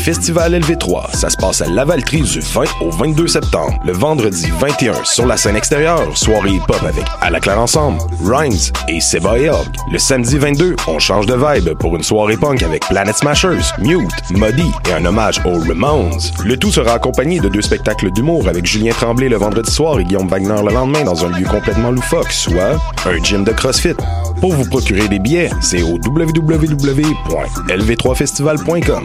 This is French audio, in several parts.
Festival LV3. Ça se passe à Lavaltrie du 20 au 22 septembre. Le vendredi 21, sur la scène extérieure, soirée hip-hop avec À la Claire Ensemble, Rhymes et Seba et Hogg. Le samedi 22, on change de vibe pour une soirée punk avec Planet Smashers, Mute, Muddy et un hommage aux Ramones. Le tout sera accompagné de deux spectacles d'humour avec Julien Tremblay le vendredi soir et Guillaume Wagner le lendemain dans un lieu complètement loufoque, soit un gym de CrossFit. Pour vous procurer des billets, c'est au www.lv3festival.com.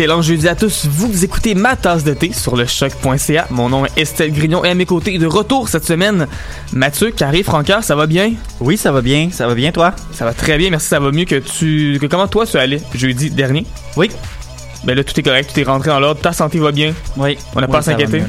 Excellent jeudi à tous. Vous écoutez ma tasse de thé sur le choc.ca. Mon nom est Estelle Grignon et à mes côtés, de retour cette semaine, Mathieu, Carré, Francard, ça va bien? Oui, ça va bien. Ça va bien, toi? Ça va très bien, merci. Ça va mieux que tu. Que comment toi tu allais jeudi dernier? Oui. Ben là, tout est correct, tout est rentré en l'ordre, ta santé va bien? Oui. On n'a Oui, pas à s'inquiéter?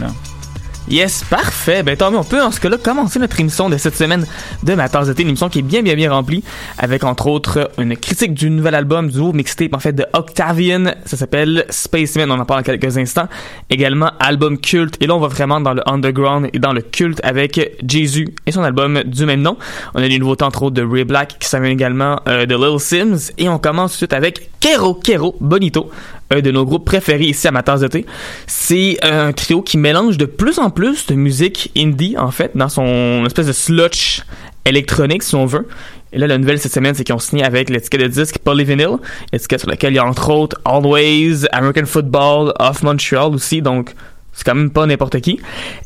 Yes, parfait. Ben tant mieux, on peut en ce cas-là commencer notre émission de cette semaine de ma tasse une émission qui est bien bien bien remplie, avec entre autres une critique du nouvel album du nouveau mixtape en fait de Octavian, ça s'appelle Spaceman, on en parle dans quelques instants. Également album culte, et là on va vraiment dans le underground et dans le culte avec Jésus et son album du même nom. On a des nouveautés entre autres de Ray Black qui s'amène également euh, de Lil Sims, et on commence tout de suite avec Kero Kero Bonito, un de nos groupes préférés ici à ma tasse de thé. C'est un trio qui mélange de plus en plus de musique indie, en fait, dans son espèce de sludge électronique, si on veut. Et là, la nouvelle cette semaine, c'est qu'ils ont signé avec l'étiquette de disque Polyvinyl, étiquette sur laquelle il y a entre autres Always, American Football, Off Montreal aussi, donc c'est quand même pas n'importe qui.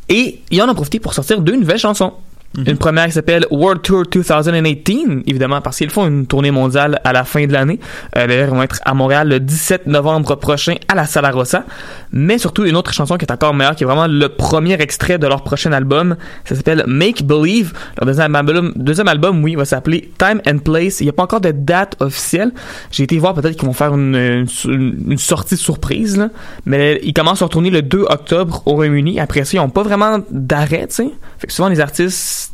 Et ils en ont profité pour sortir deux nouvelles chansons. Une première qui s'appelle World Tour 2018, évidemment, parce qu'ils font une tournée mondiale à la fin de l'année. Euh, D'ailleurs, ils vont être à Montréal le 17 novembre prochain à la Sala Rossa. Mais surtout, une autre chanson qui est encore meilleure, qui est vraiment le premier extrait de leur prochain album. Ça s'appelle Make Believe. Leur deuxième album, deuxième album oui, va s'appeler Time and Place. Il n'y a pas encore de date officielle. J'ai été voir peut-être qu'ils vont faire une, une, une sortie surprise, là. Mais ils commencent leur tournée le 2 octobre au Royaume-Uni. Après ça, ils n'ont pas vraiment d'arrêt, tu sais. Fait que souvent, les artistes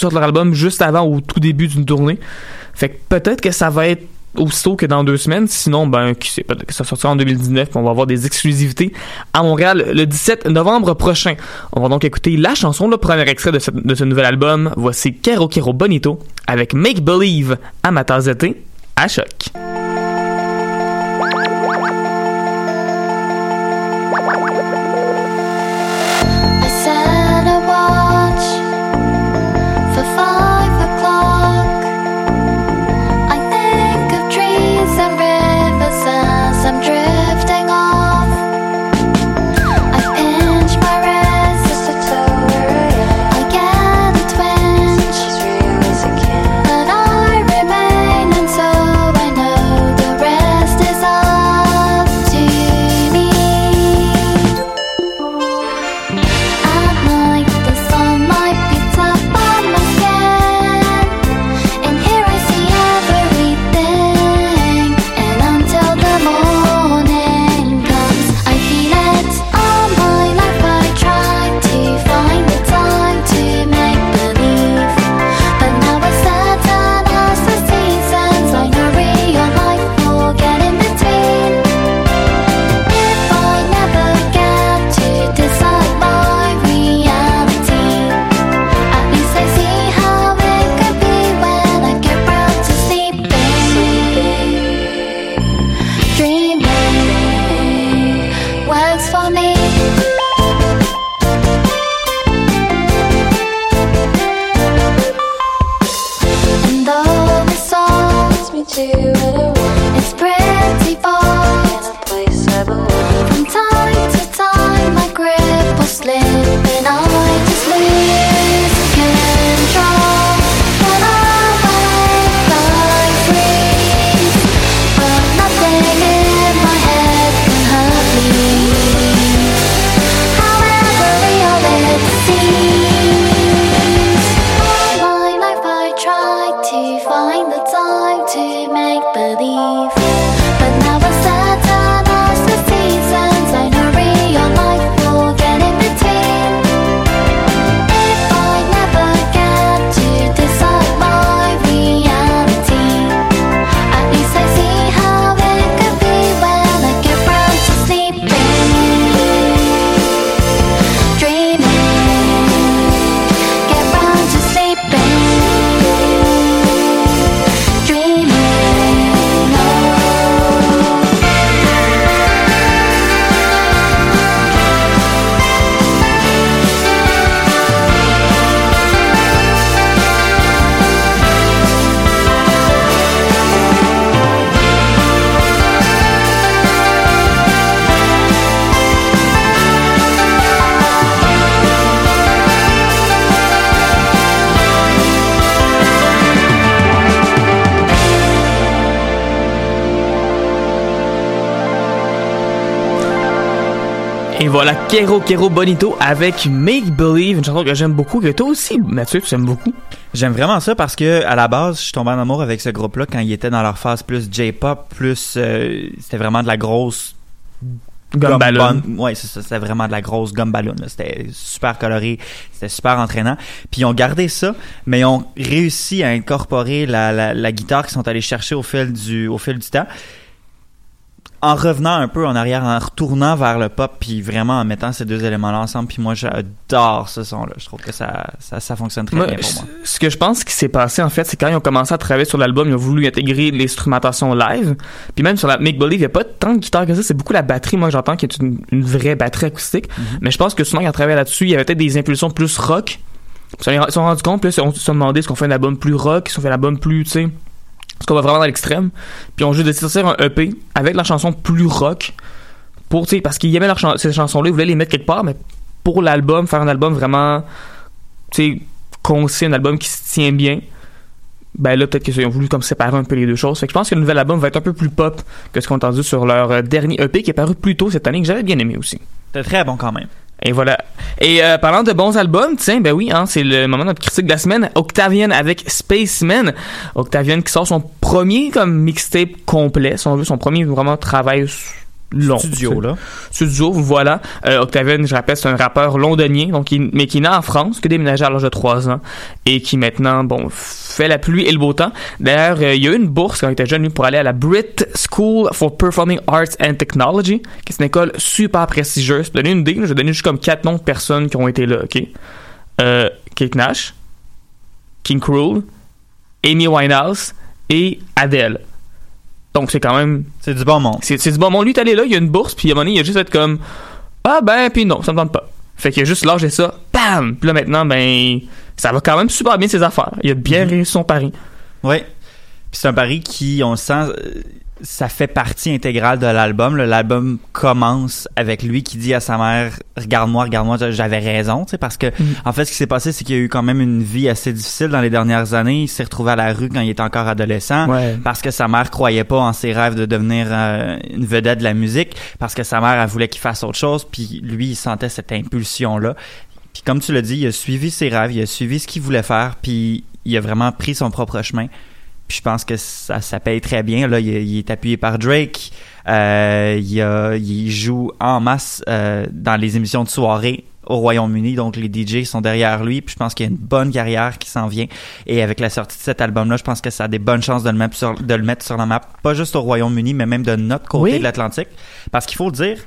sortent leur album juste avant au tout début d'une tournée. Fait que peut-être que ça va être aussitôt que dans deux semaines. Sinon, ben, qui sait, peut-être que ça sortira en 2019 puis on va avoir des exclusivités à Montréal le 17 novembre prochain. On va donc écouter la chanson, le premier extrait de ce, nouvel album. Voici Kero Kero Bonito avec Make Believe à ma tasse de thé à choc. Voilà, Kero Kero Bonito avec Make Believe, une chanson que j'aime beaucoup, que toi aussi, Mathieu, tu aimes beaucoup. J'aime vraiment ça parce que à la base, je suis tombé en amour avec ce groupe-là quand ils étaient dans leur phase plus J-pop, plus euh, c'était vraiment de la grosse Gomme ballon. Ouais, c'est ça, c'était vraiment de la grosse gomme ballon. C'était super coloré, c'était super entraînant. Puis ils ont gardé ça, mais ils ont réussi à incorporer la, la, la guitare qu'ils sont allés chercher au fil du au fil du temps. En revenant un peu en arrière, en retournant vers le pop, puis vraiment en mettant ces deux éléments-là ensemble, puis moi j'adore ce son-là. Je trouve que ça, ça, ça fonctionne très Moi, bien pour moi. Ce que je pense qui s'est passé, en fait, c'est quand ils ont commencé à travailler sur l'album, ils ont voulu intégrer l'instrumentation live. Puis même sur la Make Believe, il n'y a pas tant de guitare que ça, c'est beaucoup la batterie. Moi, j'entends qu'il y a une, une vraie batterie acoustique. Mm-hmm. Mais je pense que souvent, quand ils ont travaillé là-dessus, il y avait peut-être des impulsions plus rock. Ils se sont rendus compte, puis là, on se sont demandé est-ce qu'on fait un album plus rock, est-ce qu'on fait un album plus, tu sais, est-ce qu'on va vraiment dans l'extrême. Puis ont juste décidé de sortir un EP avec la chanson plus rock. Pour, parce qu'ils aimaient leur ces chansons-là, ils voulaient les mettre quelque part, mais pour l'album, faire un album vraiment, concis, un album qui se tient bien, ben là, peut-être qu'ils ont voulu comme séparer un peu les deux choses. Fait que je pense que le nouvel album va être un peu plus pop que ce qu'on a entendu sur leur euh, dernier EP qui est paru plus tôt cette année, que j'avais bien aimé aussi. C'était très bon quand même. Et voilà. Et euh, parlant de bons albums, tiens, ben oui, hein, c'est le moment de notre critique de la semaine. Octavian avec Spaceman. Octavian qui sort son premier comme mixtape complet, si on son premier vraiment travail long. Studio, là. Studio, voilà. Euh, Octavian, je rappelle, c'est un rappeur londonien, donc il- mais qui est né en France, qui a déménagé à l'âge de 3 ans et qui maintenant, bon, fait la pluie et le beau temps. D'ailleurs, euh, il y a eu une bourse quand il était jeune lui, pour aller à la Brit School for Performing Arts and Technology, qui est une école super prestigieuse. Pour donner une idée, là, je vais donner juste comme quatre noms de personnes qui ont été là, ok? Euh, Kate Nash, King Cruel, Amy Winehouse et Adele. Donc c'est quand même C'est du bon monde. c'est du bon monde. Lui, est allé là, il y a une bourse, puis à un moment donné, il a juste être comme Ah ben, puis non, ça me tente pas. Fait qu'il a juste lâché ça, bam! Puis là maintenant, ben, ça va quand même super bien ses affaires. Il a bien Mhm. réussi son pari. Oui. Puis c'est un pari qui, on le sent, euh, ça fait partie intégrale de l'album. là. L'album commence avec lui qui dit à sa mère Regarde-moi, regarde-moi, j'avais raison. Tu sais, parce que, Mhm. en fait, ce qui s'est passé, c'est qu'il y a eu quand même une vie assez difficile dans les dernières années. Il s'est retrouvé à la rue quand il était encore adolescent. Ouais. Parce que sa mère croyait pas en ses rêves de devenir euh, une vedette de la musique. Parce que sa mère, elle voulait qu'il fasse autre chose. Puis lui, il sentait cette impulsion-là. Puis comme tu l'as dit, il a suivi ses rêves, il a suivi ce qu'il voulait faire, puis il a vraiment pris son propre chemin. Puis je pense que ça, ça paye très bien. Là, il, il est appuyé par Drake. Euh, il, a- il joue en masse euh, dans les émissions de soirée au Royaume-Uni. Donc les DJ sont derrière lui. Puis je pense qu'il y a une bonne carrière qui s'en vient. Et avec la sortie de cet album-là, je pense que ça a des bonnes chances de le mettre sur, de le mettre sur la map. Pas juste au Royaume-Uni, mais même de notre côté Oui. de l'Atlantique. Parce qu'il faut le dire,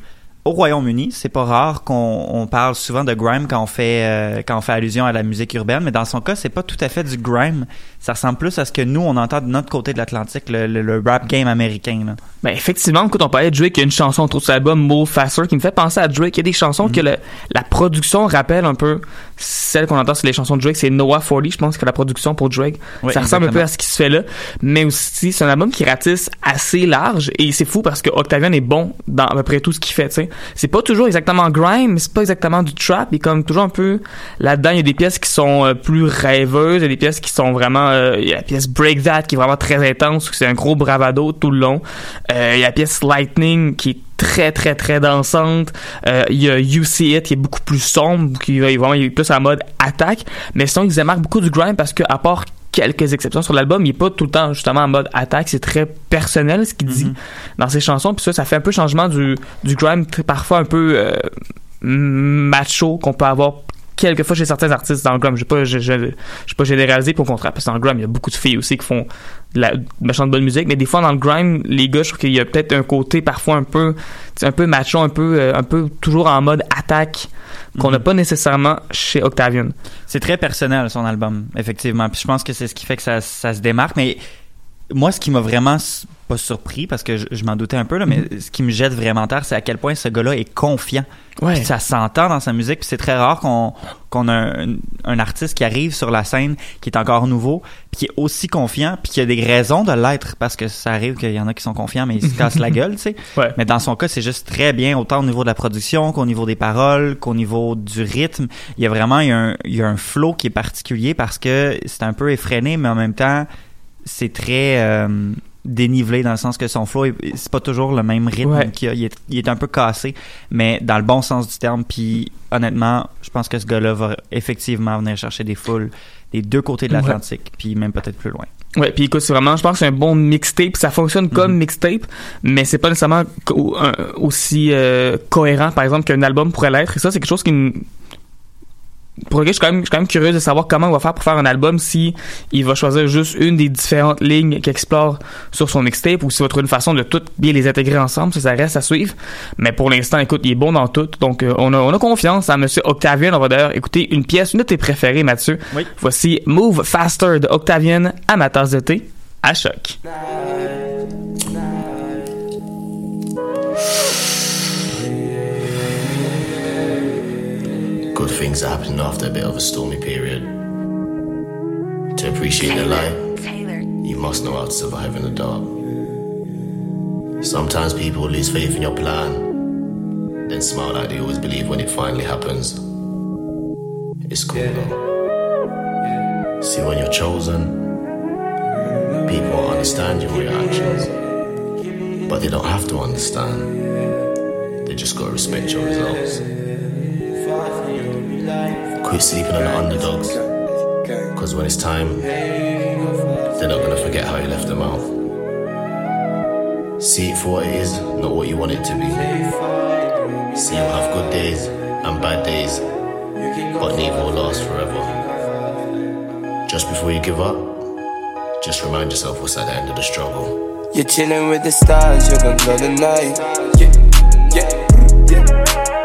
au Royaume-Uni, c'est pas rare qu'on on parle souvent de grime quand on fait euh, quand on fait allusion à la musique urbaine, mais dans son cas, c'est pas tout à fait du grime. Ça ressemble plus à ce que nous on entend de notre côté de l'Atlantique, le, le- le rap game américain. Là. Ben effectivement, quand on parlait de Drake, il y a une chanson autour de cet album Move Faster qui me fait penser à Drake. Il y a des chansons que le- la production rappelle un peu celle qu'on entend sur les chansons de Drake. C'est Noah 40, je pense que la production pour Drake. Ça ressemble un peu à ce qui se fait là. Mais aussi, c'est un album qui ratisse assez large et c'est fou parce que Octavian est bon dans à peu près tout ce qu'il fait. C'est pas toujours exactement grime, mais c'est pas exactement du trap. Il est comme toujours un peu là-dedans. Il y a des pièces qui sont euh, plus rêveuses, il y a des pièces qui sont vraiment, euh, il y a la pièce Break That qui est vraiment très intense, c'est un gros bravado tout le long. Euh, il y a la pièce Lightning qui est très très très dansante. Euh, il y a You See It qui est beaucoup plus sombre, qui va vraiment il est plus en mode attaque. Mais sinon, ils démarquent beaucoup du grime parce que à part quelques exceptions sur l'album, il est pas tout le temps justement en mode attaque, c'est très personnel ce qu'il dit dans ses chansons. Puis ça, ça fait un peu changement du, du grime parfois un peu euh, macho qu'on peut avoir quelquefois chez certains artistes dans le grime. Je pas, je, je, je vais pas généraliser pour au contraire, parce que dans le grime, il y a beaucoup de filles aussi qui font de la de méchante bonne musique, mais des fois dans le grime, les gars, je trouve qu'il y a peut-être un côté parfois un peu, un peu macho, un peu, euh, un peu toujours en mode attaque qu'on n'a pas nécessairement chez Octavian. C'est très personnel son album, effectivement. Puis je pense que c'est ce qui fait que ça, ça se démarque. Mais moi, ce qui m'a vraiment pas surpris, parce que je, je m'en doutais un peu, là, mais ce qui me jette vraiment terre, c'est à quel point ce gars-là est confiant. Ouais. Puis ça s'entend dans sa musique. Puis c'est très rare qu'on qu'on a un, un artiste qui arrive sur la scène, qui est encore nouveau, puis qui est aussi confiant, puis qui a des raisons de l'être, parce que ça arrive qu'il y en a qui sont confiants, mais ils se cassent la gueule, tu sais. Ouais. Mais dans son cas, c'est juste très bien, autant au niveau de la production qu'au niveau des paroles, qu'au niveau du rythme. Il y a vraiment il y a un, il y a un flow qui est particulier parce que c'est un peu effréné, mais en même temps, c'est très euh, dénivelé dans le sens que son flow, est- c'est pas toujours le même rythme Ouais. qu'il a. Il est, il est un peu cassé, mais dans le bon sens du terme. Puis honnêtement, je pense que ce gars-là va effectivement venir chercher des foules des deux côtés de Ouais. l'Atlantique, puis même peut-être plus loin. Ouais, puis écoute, c'est vraiment, je pense que c'est un bon mixtape. Ça fonctionne comme mixtape, mais c'est pas nécessairement co- un- aussi euh, cohérent, par exemple, qu'un album pourrait l'être. Et ça, c'est quelque chose qui pour lequel je suis quand même, je suis quand même curieux de savoir comment il va faire pour faire un album si il va choisir juste une des différentes lignes qu'il explore sur son mixtape ou s'il va trouver une façon de toutes bien les intégrer ensemble, ça, ça reste à suivre. Mais pour l'instant, écoute, il est bon dans tout. Donc, euh, on, a, on a confiance en Monsieur Octavian. On va d'ailleurs écouter une pièce, une de tes préférées, Mathieu. Oui. Voici Move Faster de Octavian à ma tasse de thé à choc. Good things are happening after a bit of a stormy period. To appreciate the light, you must know how to survive in the dark. Sometimes people lose faith in your plan, then smile like they always believe when it finally happens. It's cool though. See, when you're chosen, people understand your reactions, but they don't have to understand. They just gotta respect your results. Quit sleeping on the underdogs. Cause when it's time, they're not gonna forget how you left them out. See it for what it is, not what you want it to be. See you'll have good days and bad days, but neither will last forever. Just before you give up, just remind yourself what's at the end of the struggle. You're chilling with the stars, you're gonna glow the night. Yeah, yeah, yeah.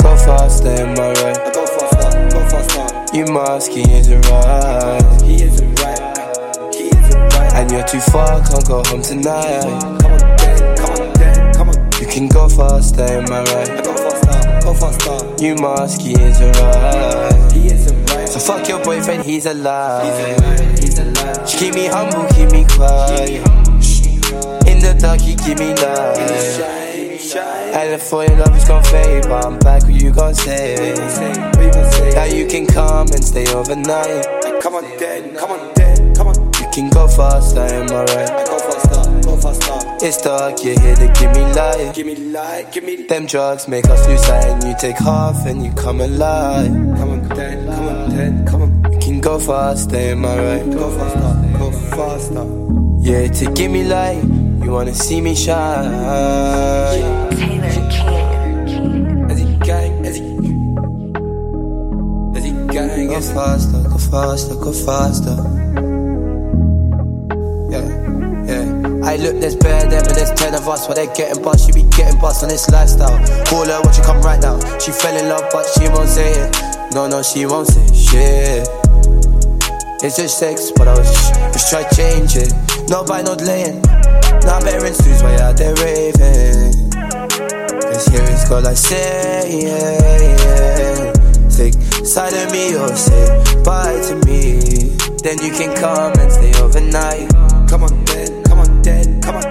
Go faster, am I right? Go faster, go faster. You must, he isn't right. He isn't right. He isn't right. And you're too far, can't go home tonight. Come on, then, come on, then, come on. You can go faster, am I right? Go faster, go faster. You must, he isn't right. He isn't right. So fuck your boyfriend, he's alive. He's alive. He's alive. Just keep me humble, keep me quiet. In the dark, he give me light. And if all your love is gon' fade, but I'm back, what you gon' say? Now you can come and stay overnight. Come on, then, come on, then, come on. You can go faster, am I right? Go faster, go faster. It's dark, you're here to give me light. Give me light, give me. light. Them drugs make us lose sight, and you take half and you come alive. Come on, then, come on, then, come on. You can go faster, am I right? Go faster, go faster. Yeah, to give me light, you wanna see me shine. Faster, go faster, go faster. Yeah, yeah. I look, there's bare and there's ten of us. What they getting bust, she be getting bust on this lifestyle. Call her, watch you come right now. She fell in love, but she won't say it. No, no, she won't say shit. It's just sex, but I was just try change it. No buy, no delaying. Now bearing suits while out there raving. Cause here it's got like say, yeah, yeah. Think side of me or say bye to me. Then you can come and stay overnight. Come on, then, come on, then, come on.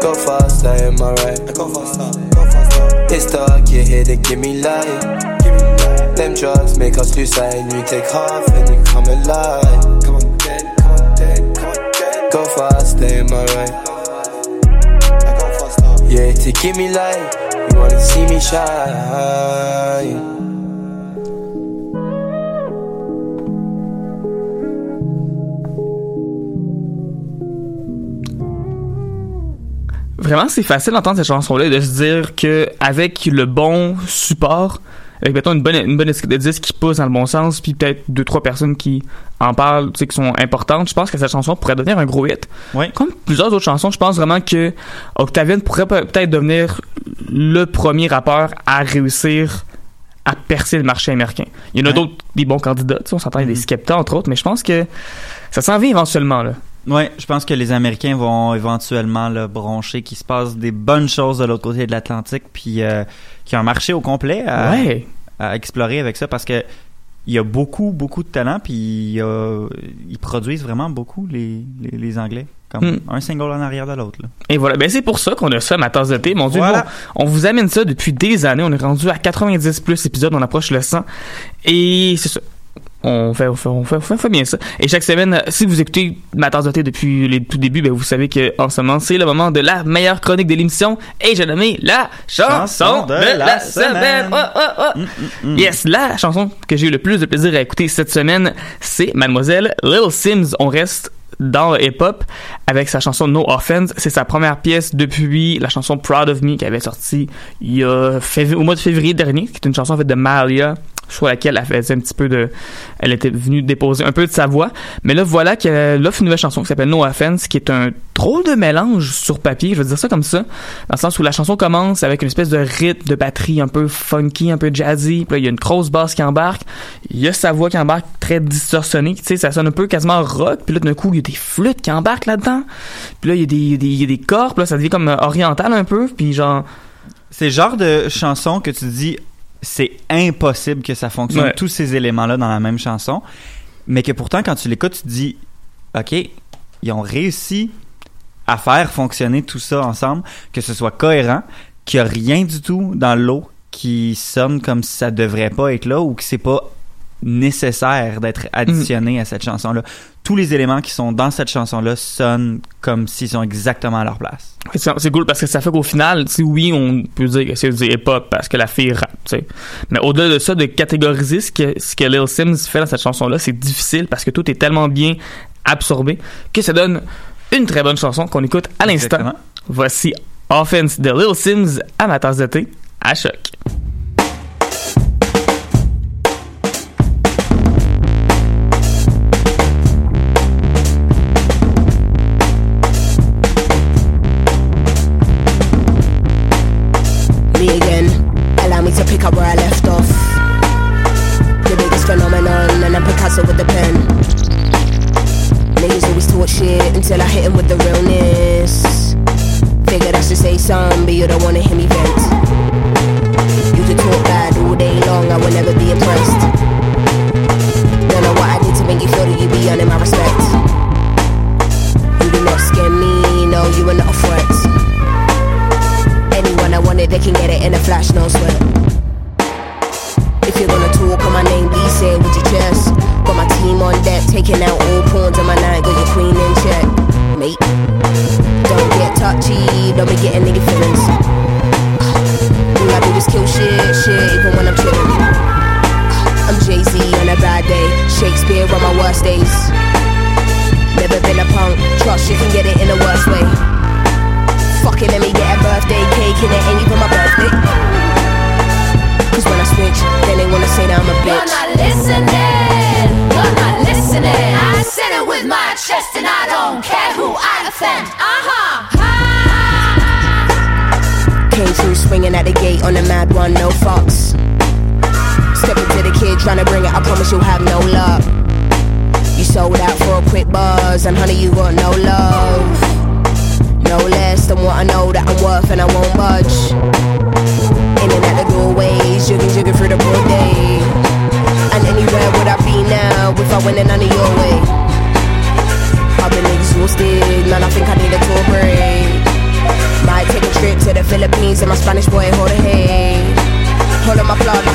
Go faster, am I right? Go faster, go faster. It's dark, you're here to give me light. Give me light. Them drugs make us lose sight, and you take half and you come alive. Come on, then, come on, then, come on, then. Go faster, am I right? Yeah, to give me light. You wanna see me shine. Vraiment, c'est facile d'entendre cette chanson-là et de se dire que avec le bon support, avec mettons une bonne une bonne de disque qui pousse dans le bon sens, puis peut-être deux trois personnes qui en parlent, tu sais, qui sont importantes, je pense que cette chanson pourrait devenir un gros hit. Comme plusieurs autres chansons, je pense vraiment que Octavian pourrait pe- peut-être devenir le premier rappeur à réussir à percer le marché américain. Il y en a Ouais. d'autres, des bons candidats, tu sais, on s'entend, a des Mhm. Skepta entre autres, mais je pense que ça s'en vient éventuellement, là. Ouais, je pense que les Américains vont éventuellement le broncher, qu'il se passe des bonnes choses de l'autre côté de l'Atlantique, puis euh, qu'il y a un marché au complet à, ouais. à explorer avec ça, parce que il y a beaucoup, beaucoup de talent, puis il y a- ils produisent vraiment beaucoup les, les, les Anglais, comme Mm. un single en arrière de l'autre. Et voilà, ben c'est pour ça qu'on a ça, ma tasse de thé. Mon Dieu, Voilà. on, on vous amène ça depuis des années. On est rendu à 90 plus épisodes, on approche le 100. Et c'est ça. On fait, on fait, on fait, on fait, on fait bien ça. Et chaque semaine, euh, si vous écoutez ma tasse de thé depuis les tout débuts, ben vous savez que en ce moment, c'est le moment de la meilleure chronique de l'émission. Et j'ai nommé la chanson de, la, semaine. Oh, oh, oh. Mm, mm, mm. Yes, la chanson que j'ai eu le plus de plaisir à écouter cette semaine, c'est Mademoiselle Lil Sims. On reste dans le hip-hop avec sa chanson No Offense. C'est sa première pièce depuis la chanson Proud of Me qui avait sorti il y a fév- au mois de février dernier, qui est une chanson en fait de Malia sur laquelle elle faisait un petit peu de elle était venue déposer un peu de sa voix. Mais là voilà qu'elle offre une nouvelle chanson qui s'appelle No Offense qui est un drôle de mélange sur papier je veux dire ça comme ça dans le sens où la chanson commence avec une espèce de rythme de batterie un peu funky un peu jazzy puis là il y a une grosse basse qui embarque il y a sa voix qui embarque très distorsionnée tu sais ça sonne un peu quasiment rock puis là d'un coup il y a des flûtes qui embarquent là-dedans puis là il y a des il y a des, il y a des corps puis là ça devient comme euh, oriental un peu puis genre C'est le genre de chanson que tu dis, c'est impossible que ça fonctionne, Ouais. tous ces éléments-là dans la même chanson, mais que pourtant, quand tu l'écoutes, tu te dis, OK, ils ont réussi à faire fonctionner tout ça ensemble, que ce soit cohérent, qu'il n'y a rien du tout dans l'eau qui sonne comme si ça devrait pas être là ou que c'est pas nécessaire d'être additionné à cette chanson-là. Tous les éléments qui sont dans cette chanson-là sonnent comme s'ils sont exactement à leur place. C'est cool parce que ça fait qu'au final, oui, on peut dire que c'est du hip-hop parce que la fille rappe. Mais au-delà de ça, de catégoriser ce que, ce que Lil Sims fait dans cette chanson-là, c'est difficile parce que tout est tellement bien absorbé que ça donne une très bonne chanson qu'on écoute à l'instant. Voici Offense de Lil Sims à ma tasse de thé à choc.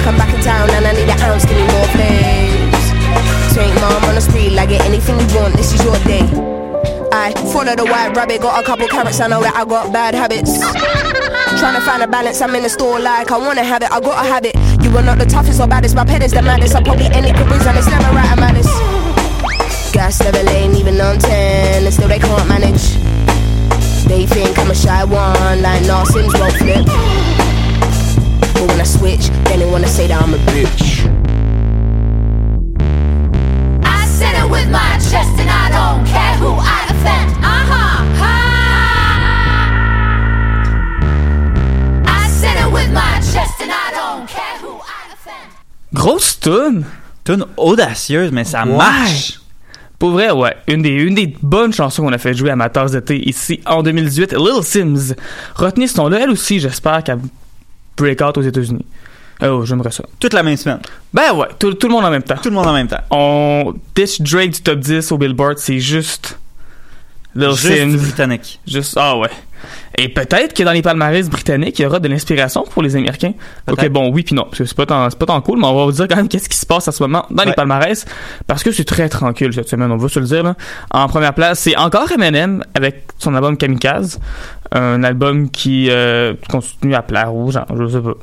I'm back in town and I need an ounce, give me more flames. Tank mom on the street, like get anything you want, this is your day. I follow the white rabbit, got a couple carrots, I know that I got bad habits. Trying to find a balance, I'm in the store like I wanna have it, I gotta have it. You are not the toughest or baddest, my pet is the maddest. I probably any careers and it's never right, I'm. Gas level ain't even on 10, and still they can't manage. They think I'm a shy one, like no Sims won't flip. But when I switch, then they wanna say that I'm a bitch. I said it with my chest and I don't care who I offend. Uh-huh. I said it with my chest and I don't care who I offend. Grosse tune. Tune audacieuse, mais ça Ouais. marche. Pour vrai, ouais. Une des, une des bonnes chansons qu'on a fait jouer à ma tasse d'été ici en 2018, Lil Sims. Retenez ce nom-là, elle aussi, j'espère qu'elle break out aux États-Unis. Oh, j'aimerais ça. Toute la même semaine. Ben ouais, tout, tout le monde en même temps. Tout le monde en même temps. On ditch Drake du top 10 au Billboard, c'est juste Lil Juste Sims. britannique. Juste, ah ouais. Et peut-être que dans les palmarès britanniques, il y aura de l'inspiration pour les Américains. Ok, bon, oui puis non, parce que c'est pas tant, c'est pas tant cool, mais on va vous dire quand même qu'est-ce qui se passe à ce moment dans les palmarès, parce que c'est très tranquille cette semaine, on va se le dire. Là. En première place, c'est encore Eminem avec son album Kamikaze, un album qui euh, continue à plaire aux gens, je sais pas.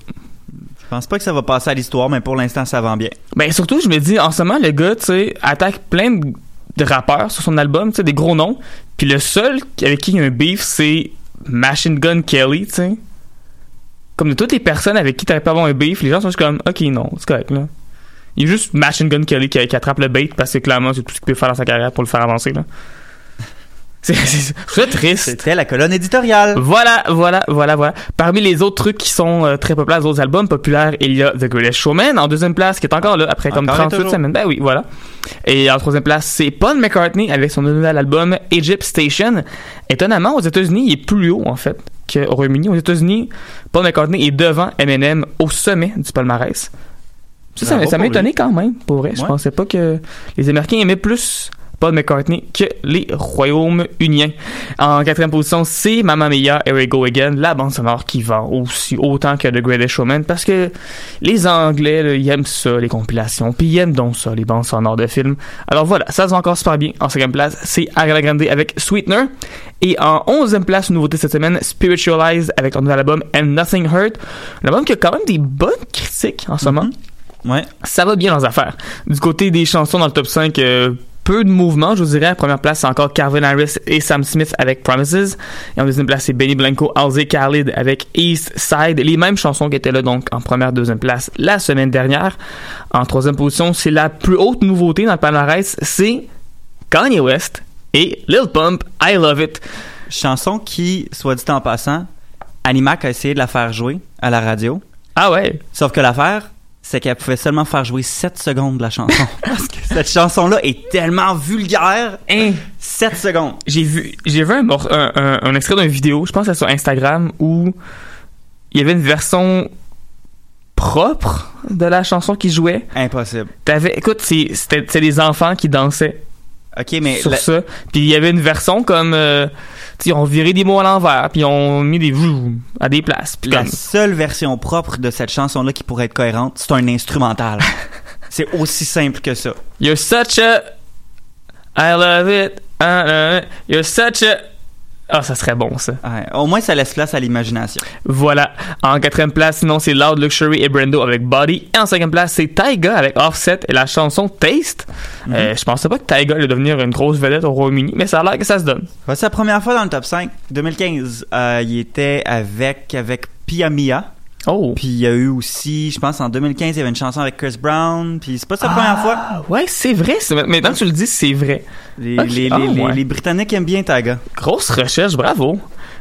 Je pense pas que ça va passer à l'histoire, mais pour l'instant, ça vend bien. Ben surtout, je me dis, en ce moment, le gars, tu sais, attaque plein de, de rappeurs sur son album, tu sais, des gros noms. Puis le seul qui- avec qui il y a un beef, c'est Machine Gun Kelly, tu sais. Comme de toutes les personnes avec qui t'aurais pas avoir un beef, les gens sont juste comme, ok, non, c'est correct, là. Il y a juste Machine Gun Kelly qui, qui attrape le bait parce que clairement, c'est tout ce qu'il peut faire dans sa carrière pour le faire avancer, là. C'est, ça triste. C'était la colonne éditoriale. Voilà, voilà, voilà, voilà. Parmi les autres trucs qui sont euh, très populaires, les autres albums populaires, il y a The Greatest Showman en deuxième place, qui est encore là après comme Encore et 38 toujours. semaines. Ben oui, voilà. Et en troisième place, c'est Paul McCartney avec son nouvel album Egypt Station. Étonnamment, aux États-Unis, il est plus haut en fait qu'au Royaume-Uni. Aux États-Unis, Paul McCartney est devant Eminem au sommet du palmarès. Ça, ça, m'a étonné quand même, pour vrai. Je pensais pas que les Américains aimaient plus Paul McCartney que les Royaumes-Uniens. En quatrième position, c'est Mamma Mia, Here We Go Again, la bande sonore qui vend aussi autant que The Greatest Showman parce que les Anglais, là, ils aiment ça, les compilations, puis ils aiment donc ça, les bandes sonores de films. Alors voilà, ça se vend encore super bien. En cinquième place, c'est Ariana Grande avec Sweetener. Et en onzième place, une nouveauté cette semaine, Spiritualize avec leur nouvel album And Nothing Hurt. Un album qui a quand même des bonnes critiques en ce moment Ouais. ça va bien dans les affaires. Du côté des chansons dans le top 5, euh, peu de mouvement, je vous dirais. À première place, c'est encore Calvin Harris et Sam Smith avec Promises. Et en deuxième place, c'est Benny Blanco, Halsey Khalid avec East Side. Les mêmes chansons qui étaient là, donc, en première, deuxième place la semaine dernière. En troisième position, c'est la plus haute nouveauté dans le palmarès, c'est Kanye West et Lil Pump, I Love It. Chanson qui, soit dit en passant, Animac a essayé de la faire jouer à la radio. Ah ouais? Sauf que l'affaire, c'est qu'elle pouvait seulement faire jouer 7 secondes de la chanson. Parce que cette chanson-là est tellement vulgaire. Hein? 7 secondes. j'ai vu j'ai vu un, un, un- un extrait d'une vidéo, je pense que c'est sur Instagram, où il y avait une version propre de la chanson qui jouait. Impossible. T'avais, écoute, c'est- c'était des enfants qui dansaient OK, mais sur la- ça. Puis il y avait une version comme, euh, ils ont viré des mots à l'envers, puis ils ont mis des vous à des places. Puis la comme, seule version propre de cette chanson-là qui pourrait être cohérente, c'est un instrumental. c'est aussi simple que ça. You're such a, I love it, uh, uh, you're such a, ah, ça serait bon ça. Ouais, au moins, ça laisse place à l'imagination. Voilà. En quatrième place, sinon, c'est Loud Luxury et Brando avec Body. Et en cinquième place, c'est Tyga avec Offset et la chanson Taste. Mhm. Euh, je pensais pas que Tyga allait devenir une grosse vedette au Royaume-Uni, mais ça a l'air que ça se donne. Ouais, C'est la première fois dans le top 5. 2015, euh, il était avec, avec Pia Mia. Oh. Puis il y a eu aussi, je pense en 2015, il y avait une chanson avec Chris Brown. Puis c'est pas sa première fois. Ah, ouais, c'est vrai. c'est- Maintenant que tu le dis, c'est vrai. Les, Ah, les, les- ouais. les Britanniques aiment bien Taga. Grosse recherche, bravo.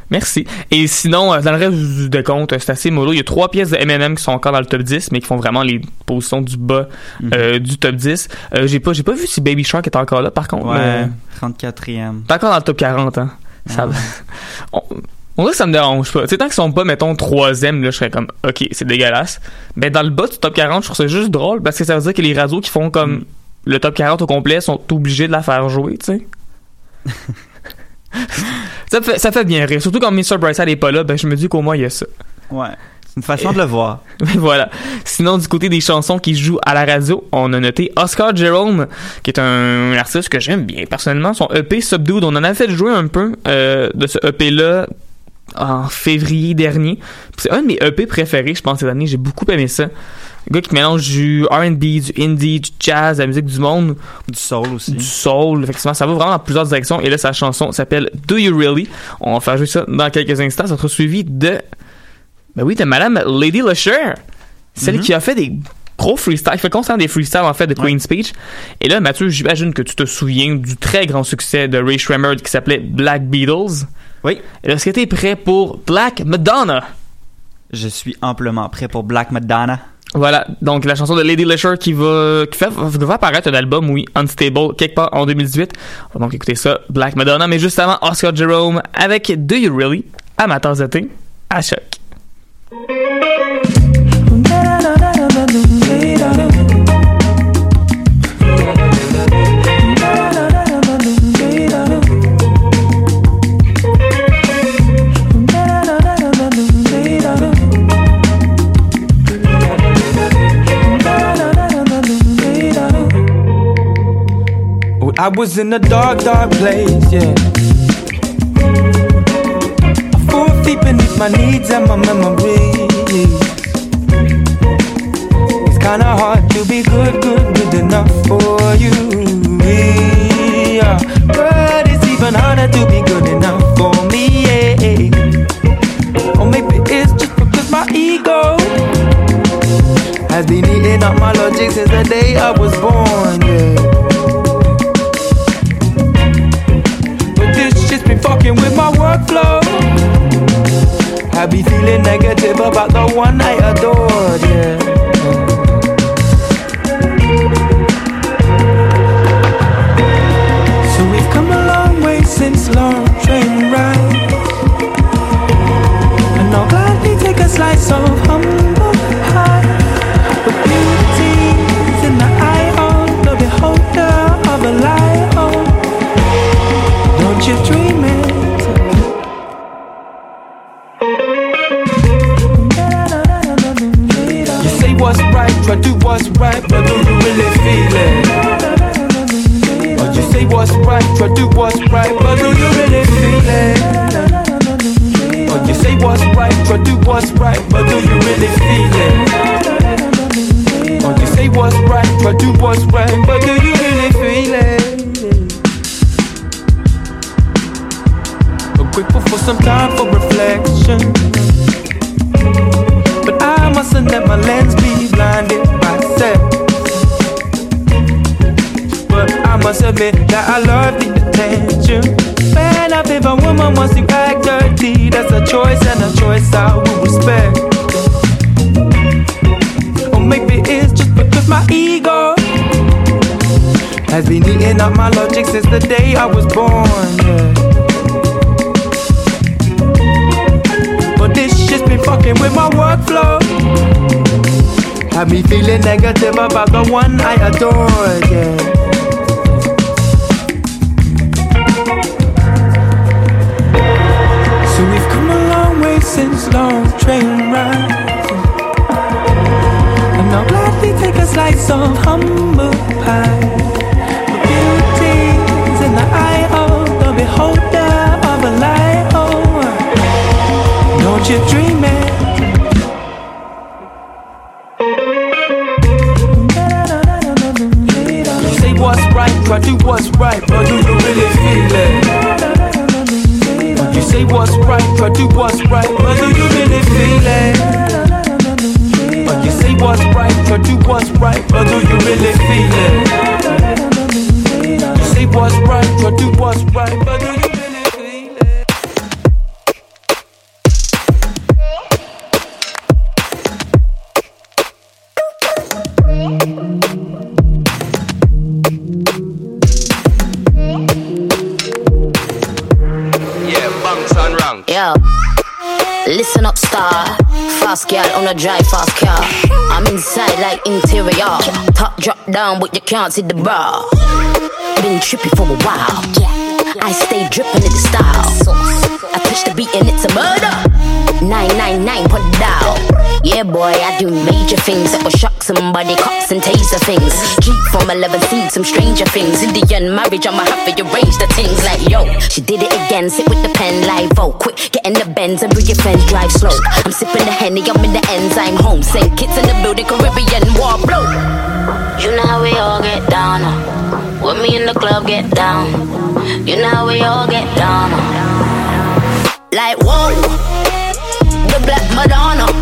Merci. Et sinon, euh, dans le reste du décompte, euh, c'est assez mollo. Il y a trois pièces de Eminem qui sont encore dans le top 10, mais qui font vraiment les positions du bas Mhm. euh, du top 10. Euh, j'ai pas, j'ai pas vu si Baby Shark est encore là, par contre. Ouais, mais- 34e. T'es encore dans le top 40, hein. Ça Ah. va. On, on dirait que ça me dérange pas. Tu sais, tant qu'ils sont pas, mettons, troisième, là, je serais comme, ok, c'est dégueulasse. Mais dans le bas du top 40, je trouve ça juste drôle parce que ça veut dire que les radios qui font comme Mm. le top 40 au complet sont obligés de la faire jouer, tu sais. ça, fait, ça fait bien rire. Surtout quand Mr. Brightside est pas là, ben, je me dis qu'au moins il y a ça. Ouais. C'est une façon de le voir. Mais voilà. Sinon, du côté des chansons qui jouent à la radio, on a noté Oscar Jerome, qui est un, artiste que j'aime bien personnellement. Son EP Subdued, on en a fait jouer un peu euh, de ce EP-là en février dernier. C'est un de mes EP préférés, je pense, cette année. J'ai beaucoup aimé ça. Un gars qui mélange du R&B, du indie, du jazz, de la musique du monde, Du soul aussi. du soul. Effectivement, ça va vraiment dans plusieurs directions. Et là, sa chanson s'appelle Do You Really? On va faire jouer ça dans quelques instants. Ça sera suivi de, ben oui, de Madame Lady Lusher. Celle Mhm. qui a fait des gros freestyles, qui fait constamment des freestyles, en fait, de Queen's Speech. Et là, Mathieu, j'imagine que tu te souviens du très grand succès de Ray Shremmerd qui s'appelait Black Beatles. Oui. Est-ce que t'es prêt pour Black Madonna? Je suis amplement prêt pour Black Madonna. Voilà, donc la chanson de Lady Lusher qui va qui fait, va apparaître un album, oui, Unstable, quelque part en 2018. On va donc écouter ça, Black Madonna, mais juste avant, Oscar Jerome avec Do You Really, tasse de thé, à choc. I was in a dark, dark place, yeah. Four feet beneath my needs and my memories. It's kinda hard to be good, good, good enough for you. Yeah. But it's even harder to be good enough for me, yeah. Or maybe it's just because my ego has been eating up my logic since the day I was born, yeah. Fucking with my workflow. I be feeling negative about the one I adored, yeah. So we've come a long way since long do what's right, but do you really feel it? Or you say what's right, try do what's right, but do you really feel it? Or you say what's right, try do what's right, but do you really feel it? Or you say what's right, try do what's right, but do you really feel it? I'm grateful for some time for reflection. But I mustn't let my lens be blinded by sex. But I must admit that I love the attention. Man, if a woman wants to act dirty, that's a choice and a choice I will respect. Or maybe it's just because my ego has been eating up my logic since the day I was born. Yeah. Been fucking with my workflow. Had me feeling negative about the one I adored, yeah. So we've come a long way since long train rides. And I'll gladly take a slice of humble pie. But beauty's in the eye of the beholder of a lion. Don't you dream Try do what's right, but do you really feel it? You say what's right, try do what's right, but do you really feel it? But you say what's right, try do what's right, but do you really feel it? You say what's right, try do what's right, but A drive fast car. I'm inside like interior. Top drop down, but you can't see the bar. Been trippy for a while. I stay dripping in the style. I touch the beat and it's a murder. 999 put down. Yeah, boy, I do major things that will shock somebody, cops and taser things. Street from 11 seen some stranger things. Indian marriage, I'ma have to arrange the things like yo. She did it again, sit with the pen live. Oh, quick, get in the Benz and bring your friends drive slow. I'm sipping the henny, I'm in the I'm home. Send kids in the building, Caribbean war blow. You know how we all get down. uh. With me in the club, get down. You know how we all get down. uh. Like whoa, Madonna,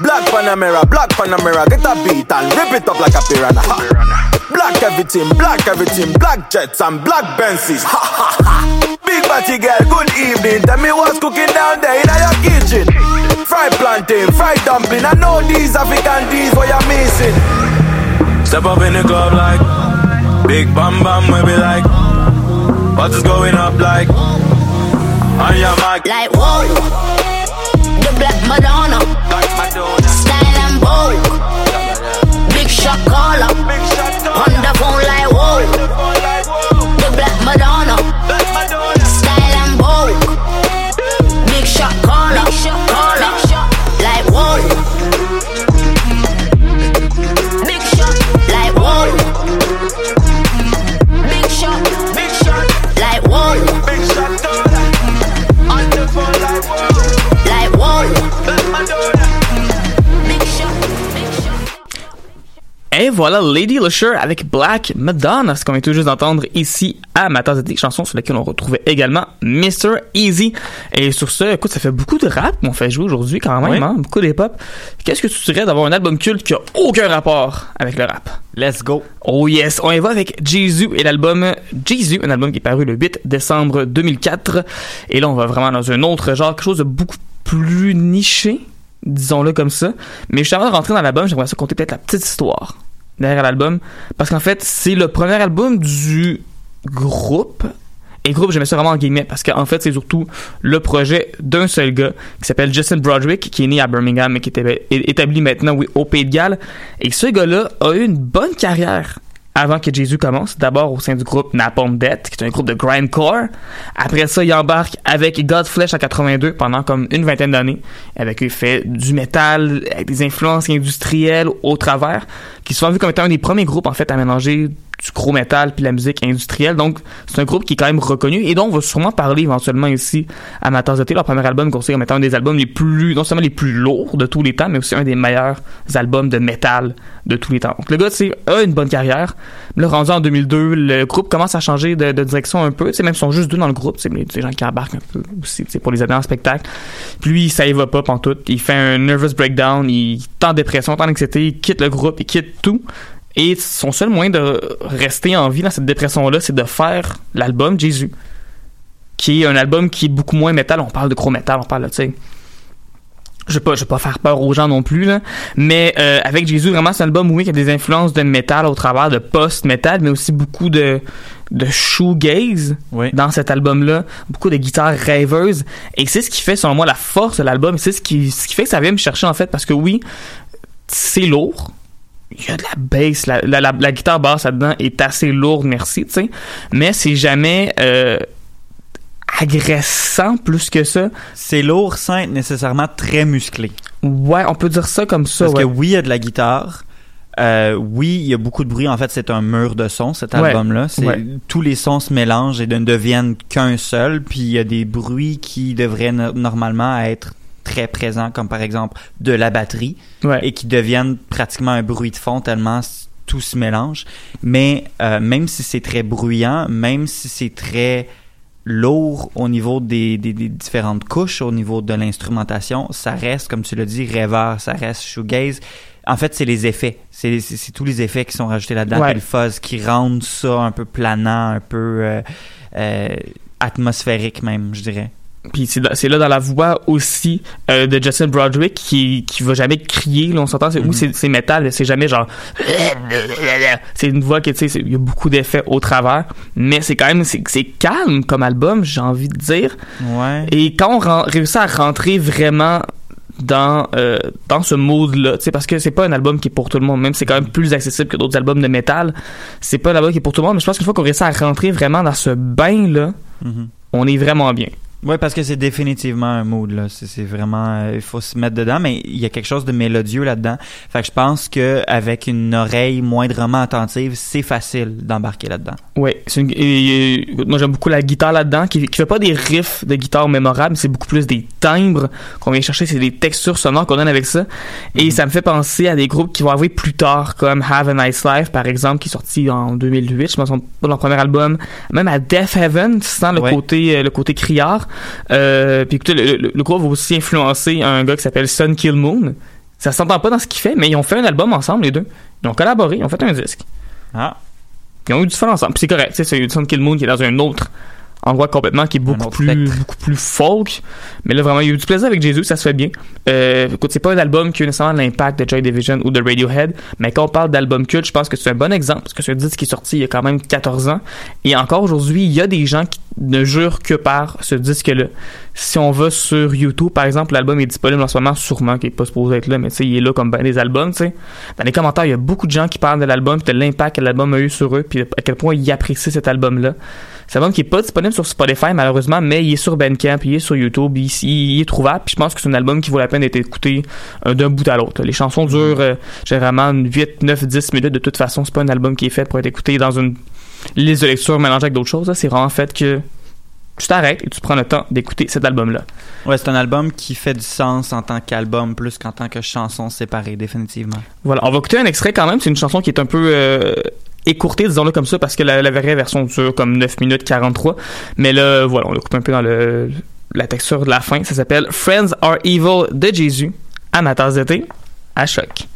Black Panamera, black Panamera, get a beat and rip it up like a piranha. Ha. Black everything, black everything, black jets and black Benzes. Ha ha ha. Big batty girl, good evening. Tell me what's cooking down there in your kitchen. Fried plantain, fried dumpling. I know these African these what you're missing. Step up in the club like big bam bam, we be like, what is going up like? On your mic, like whoa, the black Madonna, style and vogue, Et voilà Lady Lusher avec Black Madonna, ce qu'on vient tout juste d'entendre ici à ma tasse d'été, chanson sur laquelle on retrouvait également Mr. Easy. Et sur ce, écoute, ça fait beaucoup de rap qu'on fait jouer aujourd'hui quand même, Oui. hein, beaucoup d'hip-hop. Qu'est-ce que tu dirais d'avoir un album culte qui a aucun rapport avec le rap? Let's go. Oh yes, on y va avec Jésus et l'album Jésus, un album qui est paru le 8 décembre 2004. Et là, on va vraiment dans un autre genre, quelque chose de beaucoup plus niché, disons-le comme ça. Mais juste avant de rentrer dans l'album, j'aimerais ça compter peut-être la petite histoire derrière l'album. Parce qu'en fait, c'est le premier album du groupe. Et groupe, mets ça vraiment en guillemets parce qu'en fait, c'est surtout le projet d'un seul gars qui s'appelle Justin Broderick, qui est né à Birmingham mais qui est établi maintenant oui, au Pays de Galles. Et ce gars-là a eu une bonne carrière avant que Jésus commence. D'abord au sein du groupe Napalm Death, qui est un groupe de grindcore. Après ça, il embarque avec Godflesh en 82 pendant comme une vingtaine d'années. Avec eux, il du métal avec des influences industrielles au travers, qui sont vus comme étant un des premiers groupes en fait à mélanger du gros métal puis la musique industrielle. Donc, c'est un groupe qui est quand même reconnu et dont on va sûrement parler éventuellement ici à Matas d'été. Leur premier album considéré comme étant un des albums les plus, non seulement les plus lourds de tous les temps, mais aussi un des meilleurs albums de métal de tous les temps. Donc, le gars, c'est a une bonne carrière. Là, rendu en 2002, le groupe commence à changer de, de direction un peu. C'est même ils sont juste deux dans le groupe. C'est des gens qui embarquent un peu aussi, pour les aider en spectacle. Puis lui, ça y va pas tout. Il fait un nervous breakdown, il est en dépression, en anxiété, il quitte le groupe, il quitte tout. Et son seul moyen de rester en vie dans cette dépression-là, c'est de faire l'album Jésus, qui est un album qui est beaucoup moins métal. On parle de gros métal, on parle de, tu sais, je vais pas, je vais pas faire peur aux gens non plus, là. Mais euh, avec Jésus, vraiment, c'est un album, oui, qui a des influences de métal au travers de post-métal, mais aussi beaucoup de, de shoegaze Oui. dans cet album-là. Beaucoup de guitares rêveuses. Et c'est ce qui fait, selon moi, la force de l'album. C'est ce qui, ce qui fait que ça vient me chercher, en fait, parce que oui, c'est lourd. Il y a de la bass, la, la, la, la guitare basse là-dedans est assez lourde, merci, tu sais. Mais c'est jamais euh, agressant plus que ça. C'est lourd sans être nécessairement très musclé. Ouais, on peut dire ça comme ça. Parce ouais. que oui, il y a de la guitare. Euh, oui, il y a beaucoup de bruit. En fait, c'est un mur de son, cet Ouais. album-là. Ouais. tous les sons se mélangent et ne deviennent qu'un seul. Puis il y a des bruits qui devraient no- normalement être très présents, comme par exemple de la batterie, Ouais. et qui deviennent pratiquement un bruit de fond tellement tout se mélange. Mais euh, même si c'est très bruyant, même si c'est très lourd au niveau des, des, des différentes couches, au niveau de l'instrumentation, ça reste, comme tu l'as dit, rêveur, ça reste shoegaze. En fait, c'est les effets. C'est tous les effets qui sont rajoutés là-dedans, Ouais. le fuzz qui rendent ça un peu planant, un peu euh, euh, atmosphérique même, je dirais. Puis c'est là, dans la voix aussi euh, de Justin Broderick qui qui va jamais crier, là, on s'entend. C'est. Oui, c'est, métal, c'est jamais genre. C'est une voix qui, tu sais, il y a beaucoup d'effets au travers, mais c'est quand même c'est, calme comme album, j'ai envie de dire. Ouais. Et quand on réussit à rentrer vraiment dans euh, dans ce mood là, tu sais parce que c'est pas un album qui est pour tout le monde, même si c'est quand même plus accessible que d'autres albums de métal, c'est pas un album qui est pour tout le monde, mais je pense qu'une fois qu'on réussit à rentrer vraiment dans ce bain là, Mhm. on est vraiment bien. Oui, parce que c'est définitivement un mood, là. C'est vraiment, euh, il faut se mettre dedans, mais il y a quelque chose de mélodieux là-dedans. Fait que je pense que avec une oreille moindrement attentive, c'est facile d'embarquer là-dedans. Oui, une- écoute, moi j'aime beaucoup la guitare là-dedans, qui, qui fait pas des riffs de guitare mémorables, c'est beaucoup plus des timbres qu'on vient chercher, c'est des textures sonores qu'on donne avec ça. Et ça me fait penser à des groupes qui vont arriver plus tard, comme Have a Nice Life par exemple, qui est sorti en 2008, je pense, son- leur premier album, même à Death Heaven, tu sens le Ouais. côté euh, le côté criard. Euh, puis écoutez, le, le- le groupe va aussi influencer un gars qui s'appelle Sun Kill Moon. Ça s'entend pas dans ce qu'il fait, mais ils ont fait un album ensemble les deux. Ils ont collaboré, ils ont fait un disque. Ah. Ils ont eu du fun ensemble. Puis c'est correct. C'est Sun Kill Moon qui est dans un autre endroit complètement qui est beaucoup plus spectre. beaucoup plus folk. Mais là, vraiment, il y a eu du plaisir avec Jésus, ça se fait bien. Euh, écoute, c'est pas un album qui a eu nécessairement l'impact de Joy Division ou de Radiohead, mais quand on parle d'album culte, je pense que c'est un bon exemple, parce que c'est un disque qui est sorti il y a quand même 14 ans. Et encore aujourd'hui, il y a des gens qui ne jurent que par ce disque-là. Si on va sur YouTube, par exemple, l'album est disponible en ce moment, sûrement qu'il est pas supposé être là, mais tu sais, il est là comme ben des albums, tu sais. Dans les commentaires, il y a beaucoup de gens qui parlent de l'album, de l'impact que l'album a eu sur eux, puis à quel point ils apprécient cet album-là. C'est un album qui est pas disponible sur Spotify, malheureusement, mais il est sur Bandcamp, il est sur YouTube, il, il- est trouvable, puis je pense que c'est un album qui vaut la peine d'être écouté euh, d'un bout à l'autre. Les chansons durent euh, généralement 8, 9, 10 minutes. De toute façon, c'est pas un album qui est fait pour être écouté dans une liste de lecture mélangée avec d'autres choses. C'est vraiment fait que tu t'arrêtes et tu prends le temps d'écouter cet album-là. Ouais, c'est un album qui fait du sens en tant qu'album plus qu'en tant que chanson séparée, définitivement. Voilà, on va écouter un extrait quand même. C'est une chanson qui est un peu euh, écourtée, disons-le comme ça, parce que la, la vraie version dure comme 9 minutes 43. Mais là, voilà, on le coupe un peu dans le, la texture de la fin. Ça s'appelle Friends Are Evil de Jésus, à ma tasse d'été, à choc.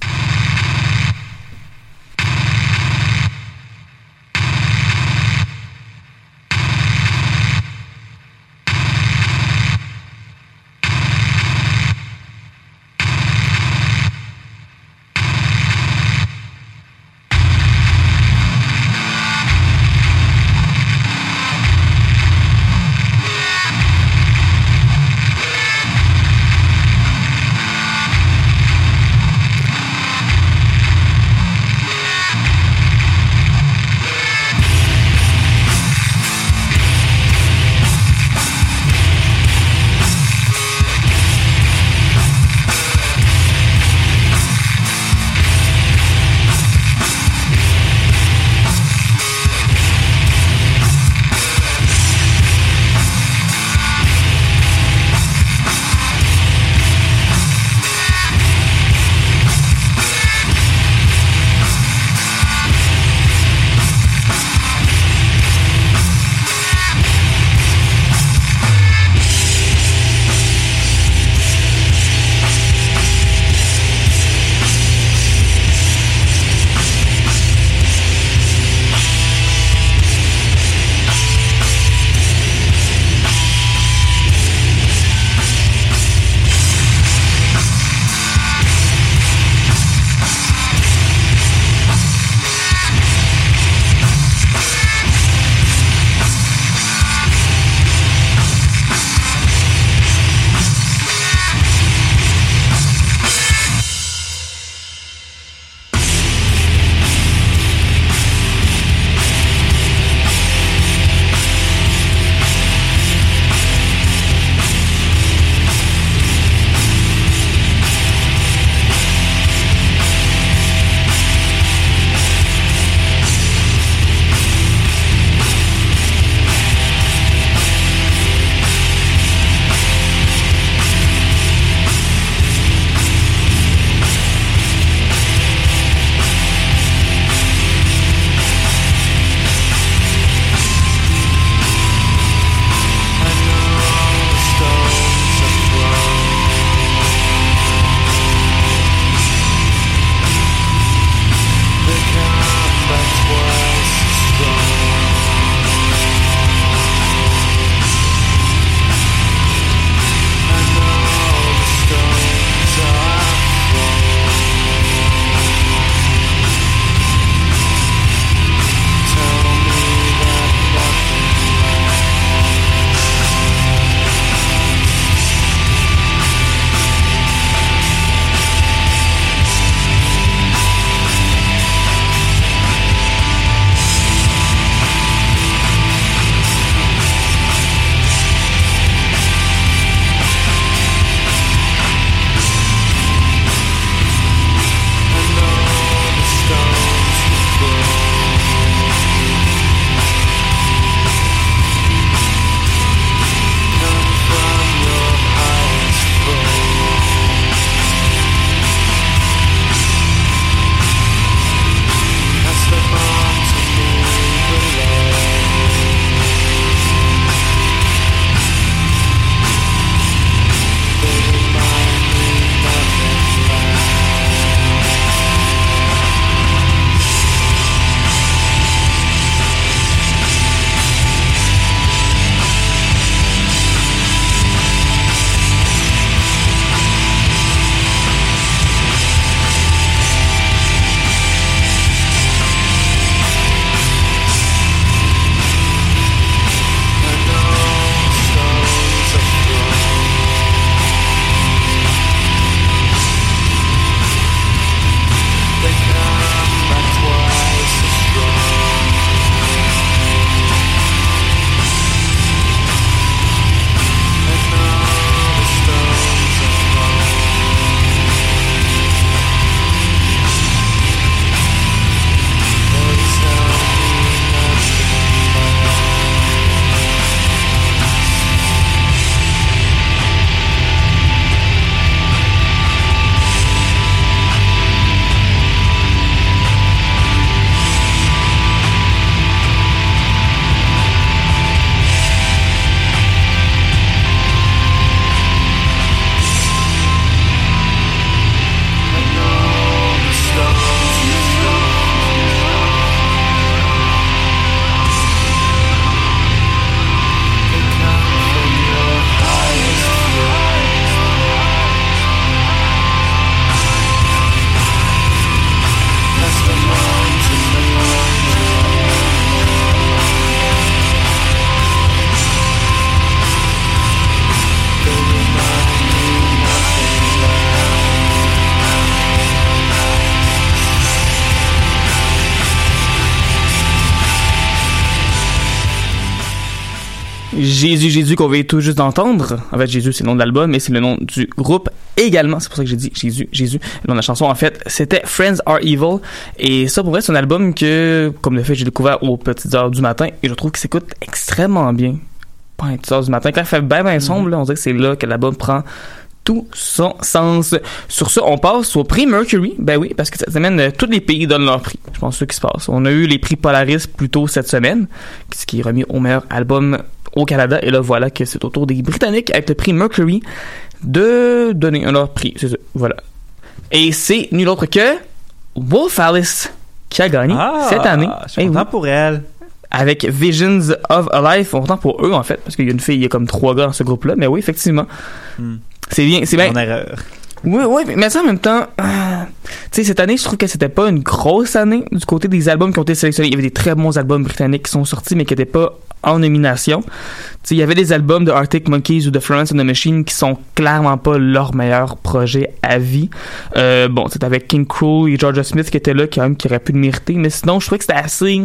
Jésus, Jésus qu'on vient tout juste d'entendre. En fait, Jésus, c'est le nom de l'album, mais c'est le nom du groupe également. C'est pour ça que j'ai dit Jésus, Jésus. Le nom de la chanson, en fait, c'était Friends Are Evil. Et ça, pour vrai, c'est un album que, comme le fait, j'ai découvert aux petites heures du matin et je trouve qu'il s'écoute extrêmement bien. Pas à petites heures du matin. Quand il fait bien, bien sombre, on dirait que c'est là que l'album prend tout son sens. Sur ça, on passe au prix Mercury. Ben oui, parce que cette semaine, euh, tous les pays donnent leur prix. Je pense que c'est ce qui se passe. On a eu les prix Polaris plus tôt cette semaine, ce qui est remis au meilleur album au Canada. Et là, voilà que c'est au tour des Britanniques avec le prix Mercury de donner un leur prix. C'est ça. Voilà. Et c'est nul autre que Wolf Alice qui a gagné Ah, cette année. Je suis Eh content oui. pour elle. Avec Visions of a Life. On content pour eux, en fait, parce qu'il y a une fille, il y a comme trois gars dans ce groupe-là. Mais oui, effectivement. Hmm. C'est bien, c'est bien. Mon erreur. Oui, oui, mais ça en même temps, euh, tu sais, cette année, je trouve que c'était pas une grosse année du côté des albums qui ont été sélectionnés. Il y avait des très bons albums britanniques qui sont sortis, mais qui n'étaient pas en nomination. Tu sais, il y avait des albums de Arctic Monkeys ou de Florence and the Machine qui sont clairement pas leur meilleur projet à vie. Euh, bon, c'est avec King Cruel et Georgia Smith qui étaient là, quand même, qui auraient pu le mériter, mais sinon, je trouvais que c'était assez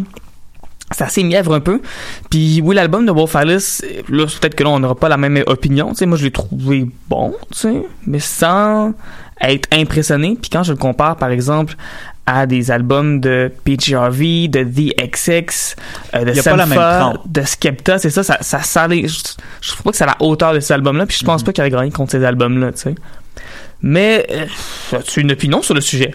c'est assez mièvre un peu. Puis oui, l'album de Wolf Alice, là, peut-être que là, on n'aura pas la même opinion. Tu sais, moi, je l'ai trouvé bon, tu sais, mais sans être impressionné. Puis quand je le compare, par exemple, à des albums de PGRV, de The XX, euh, de Sampha, de Skepta, c'est ça, ça, ça les- je, je trouve pas que c'est à la hauteur de ces albums-là, puis je pense pas qu'il aurait gagné contre ces albums-là, tu sais. Mais, euh, as-tu une opinion sur le sujet?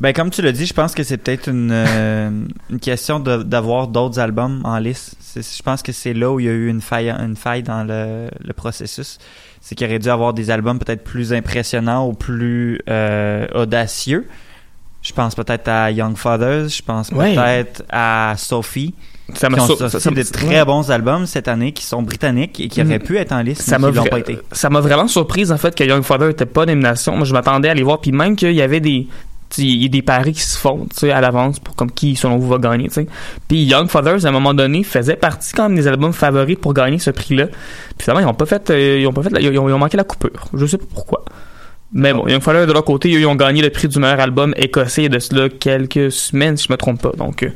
Ben, comme tu l'as dit, je pense que c'est peut-être une, euh, une question d'avoir d'autres albums en liste. Je pense que c'est là où il y a eu une faille, une faille dans le, le processus. C'est qu'il aurait dû avoir des albums peut-être plus impressionnants ou plus euh, audacieux. Je pense peut-être à Young Fathers, je pense Ouais. peut-être à Sophie, Ça qui m'a ont sorti ça- ça- de très bons albums cette année, qui sont britanniques et qui auraient Mm. pu être en liste, ça mais m'a qui l'ont pas été. ça m'a vraiment surprise en fait que Young Father était pas nomination. Moi je m'attendais à les voir puis même qu'il y avait des il y a des paris qui se font à l'avance pour comme qui selon vous va gagner tu sais. Puis Young Fathers à un moment donné faisait partie quand même des albums favoris pour gagner ce prix là. Puis finalement ils ont pas fait euh, ils ont pas fait la- ils, ont, ils ont manqué la coupure. Je sais pas pourquoi. Mais bon, Young Father de leur côté, ils ont gagné le prix du meilleur album écossais il y a de cela quelques semaines si je me trompe pas. Donc euh,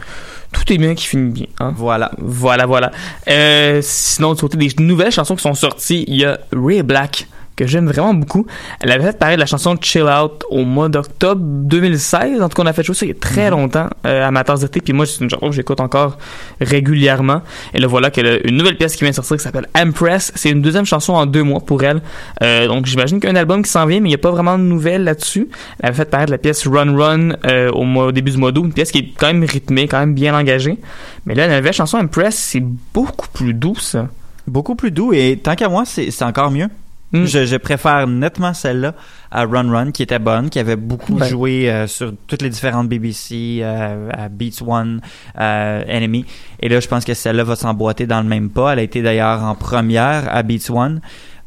tout est bien qui finit bien. Hein? Voilà. Voilà, voilà. Euh, sinon, du côté des nouvelles chansons qui sont sorties, il y a Ray Black, que j'aime vraiment beaucoup. Elle avait fait paraître la chanson Chill Out au mois d'octobre 2016. En tout cas, on a fait jouer ça il y a très longtemps euh, à ma tasse d'été. Puis moi, c'est une chanson que j'écoute encore régulièrement. Et là, voilà qu'elle a une nouvelle pièce qui vient de sortir qui s'appelle Empress. C'est une deuxième chanson en deux mois pour elle. Euh, donc, j'imagine qu'il y a un album qui s'en vient, mais il n'y a pas vraiment de nouvelles là-dessus. Elle avait fait paraître la pièce Run Run euh, au, mois, au début du mois d'août. Une pièce qui est quand même rythmée, quand même bien engagée. Mais là, la nouvelle chanson Empress, c'est beaucoup plus douce. Beaucoup plus doux et tant qu'à moi, c'est encore mieux. Mm. Je, je préfère nettement celle-là à Run Run, qui était bonne, qui avait beaucoup joué euh, sur toutes les différentes BBC, euh, à Beats One, euh, Enemy. Et là, je pense que celle-là va s'emboîter dans le même pas. Elle a été d'ailleurs en première à Beats One.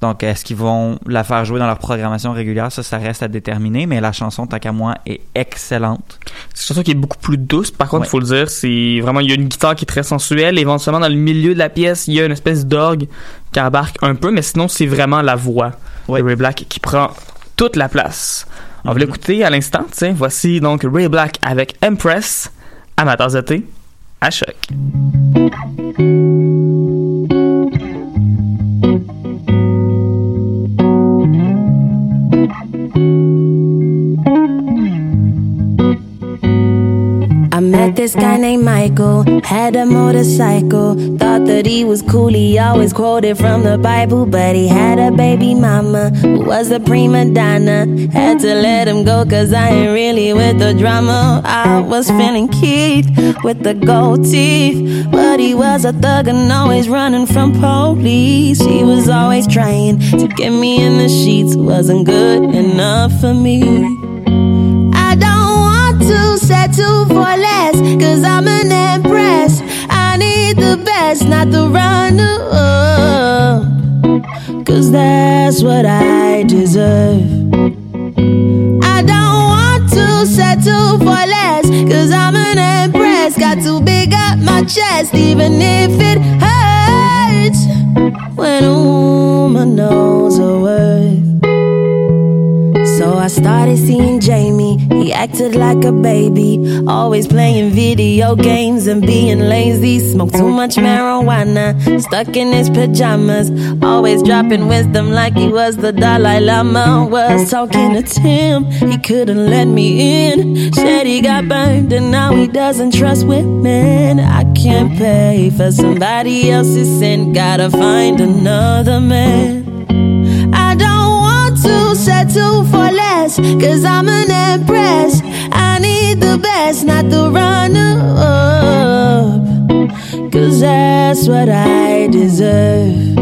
Donc, est-ce qu'ils vont la faire jouer dans leur programmation régulière? Ça, ça reste à déterminer. Mais la chanson, tant qu'à moi, est excellente. C'est une chanson qui est beaucoup plus douce. Par contre, il Ouais. faut le dire, c'est vraiment, il y a une guitare qui est très sensuelle. Éventuellement, dans le milieu de la pièce, il y a une espèce d'orgue qui embarque un peu, mais sinon, c'est vraiment la voix Ouais. de Ray Black qui prend toute la place. On va Mhm. l'écouter à l'instant, tiens. Voici donc Ray Black avec Empress tasse de thé à choc. Met this guy named Michael, had a motorcycle. Thought that he was cool, he always quoted from the Bible. But he had a baby mama who was a prima donna. Had to let him go, cause I ain't really with the drama. I was feeling Keith with the gold teeth. But he was a thug and always running from police. He was always trying to get me in the sheets, wasn't good enough for me. For less, cause I'm an empress. I need the best, not the runner. Cause that's what I deserve. I don't want to settle for less, cause I'm an empress. Got to big up my chest, even if it hurts. When a woman knows her worth. So I started seeing Jamie. He acted like a baby, always playing video games and being lazy. Smoked too much marijuana, stuck in his pajamas, always dropping wisdom like he was the Dalai Lama. Was talking to Tim, he couldn't let me in. Said he got burned and now he doesn't trust women. I can't pay for somebody else's sin, gotta find another man. Settle for less, cause I'm an empress. I need the best, not the runner up. Cause that's what I deserve.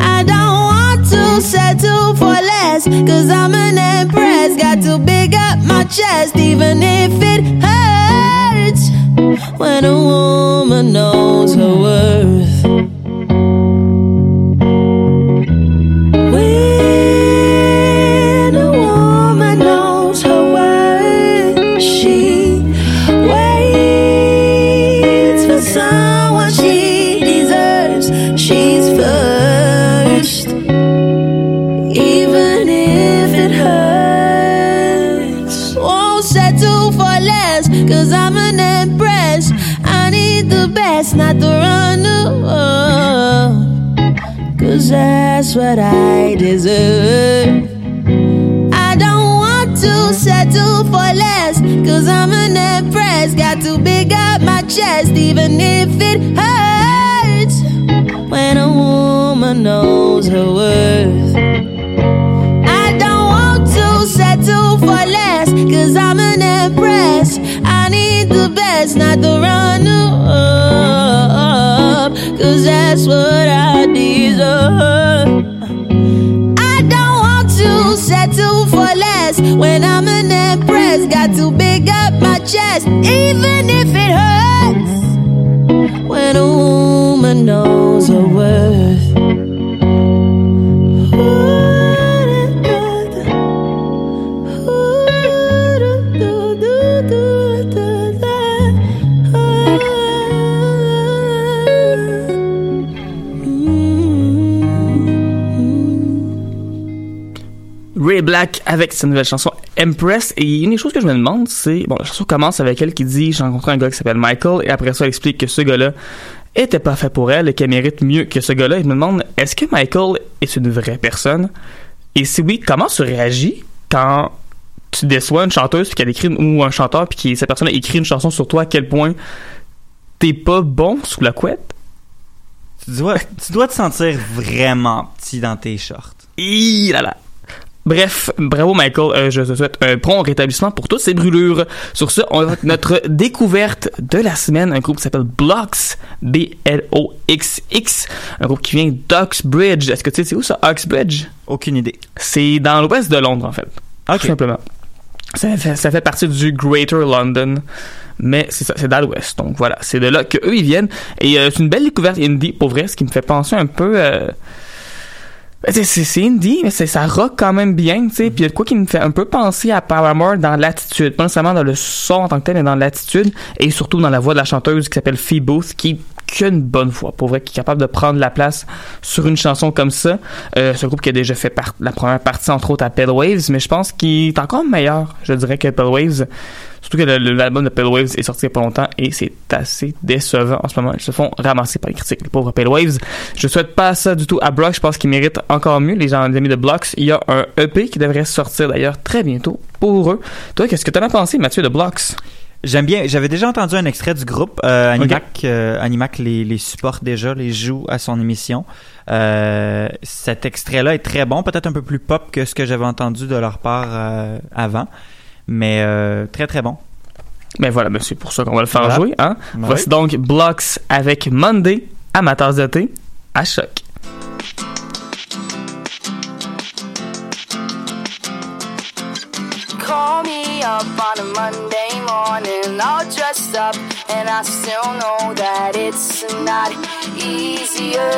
I don't want to settle for less, cause I'm an empress. Got to big up my chest, even if it hurts. When a woman knows her worth. What I deserve. I don't want to settle for less. Cause I'm an empress. Got to big up my chest, even if it hurts. When a woman knows her worth. I don't want to settle for less. Cause I'm an empress. I need the best, not the. Cause that's what I deserve. I don't want to settle for less when I'm an empress. Got to big up my chest, even if it hurts. When a woman knows her worth. Ray Black avec sa nouvelle chanson Empress. Et une des choses que je me demande, c'est, bon, la chanson commence avec elle qui dit, j'ai rencontré un gars qui s'appelle Michael, et après ça, elle explique que ce gars-là était pas fait pour elle et qu'elle mérite mieux que ce gars-là. Et je me demande, est-ce que Michael est une vraie personne? Et si oui, comment tu réagis quand tu déçois une chanteuse puis qu'elle écrit une- ou un chanteur puis que cette personne a écrit une chanson sur toi à quel point t'es pas bon sous la couette? Tu dois, tu dois te sentir vraiment petit dans tes shorts. Hi là là. Bref, bravo Michael, Euh, je te souhaite un prompt rétablissement pour toutes ces brûlures. Sur ce, on va notre découverte de la semaine, un groupe qui s'appelle Blocks, B-L-O-X-X, un groupe qui vient d'Oxbridge. Est-ce que tu sais c'est où ça, Oxbridge? Aucune idée. C'est dans l'ouest de Londres en fait, Ok. tout simplement. Ça fait, ça fait partie du Greater London, mais c'est ça, c'est dans l'ouest. Donc voilà, c'est de là que eux ils viennent. Et euh, c'est une belle découverte indie, pour vrai, ce qui me fait penser un peu... euh, c'est- c'est indie, mais ça rock quand même bien, tu sais. Puis il y a quoi qui me fait un peu penser à Paramore dans l'attitude. Pas nécessairement dans le son en tant que tel, mais dans l'attitude. Et surtout dans la voix de la chanteuse qui s'appelle Fee Booth, qui qui a une bonne voix, pour vrai, qui est capable de prendre la place sur une chanson comme ça. Euh, un groupe qui a déjà fait la première partie, entre autres, à Pale Waves, mais je pense qu'il est encore meilleur, je dirais, que Pale Waves. Surtout que l'album de Pale Waves est sorti il y a pas longtemps et c'est assez décevant en ce moment. Ils se font ramasser par les critiques, les pauvres Pale Waves. Je souhaite pas ça du tout à Block. Je pense qu'ils méritent encore mieux, les gens les amis de Blocks. Il y a un EP qui devrait sortir d'ailleurs très bientôt pour eux. Toi, qu'est-ce que t'en as pensé, Mathieu, de Blocks? J'aime bien. J'avais déjà entendu un extrait du groupe. Euh, Animac, euh, Animac les, les supporte déjà, les joue à son émission. Euh, cet extrait-là est très bon, peut-être un peu plus pop que ce que j'avais entendu de leur part avant, mais euh, très très bon. Ben voilà, ben c'est pour ça qu'on va le faire Voilà. jouer, hein? Ouais. Voici donc Blocks avec Monday, amateurs de thé, à choc. Call me up on a Monday morning, all dressed up, and I still know that it's not easier.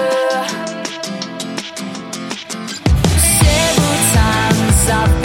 Several times I've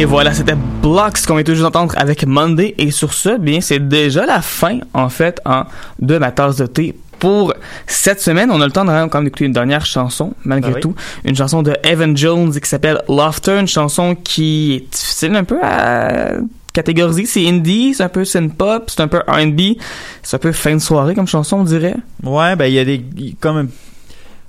Et voilà, c'était Blocks qu'on vient juste d'entendre avec Monday. Et sur ce, bien, c'est déjà la fin, en fait, hein, de ma tasse de thé pour cette semaine. On a le temps de quand même d'écouter une dernière chanson, malgré Ah oui. tout. Une chanson de Evan Jones qui s'appelle Laughter, une chanson qui est difficile un peu à catégoriser. C'est indie, c'est un peu synth-pop, c'est un peu R&B, c'est un peu fin de soirée comme chanson, on dirait. Ouais, ben il y a des comme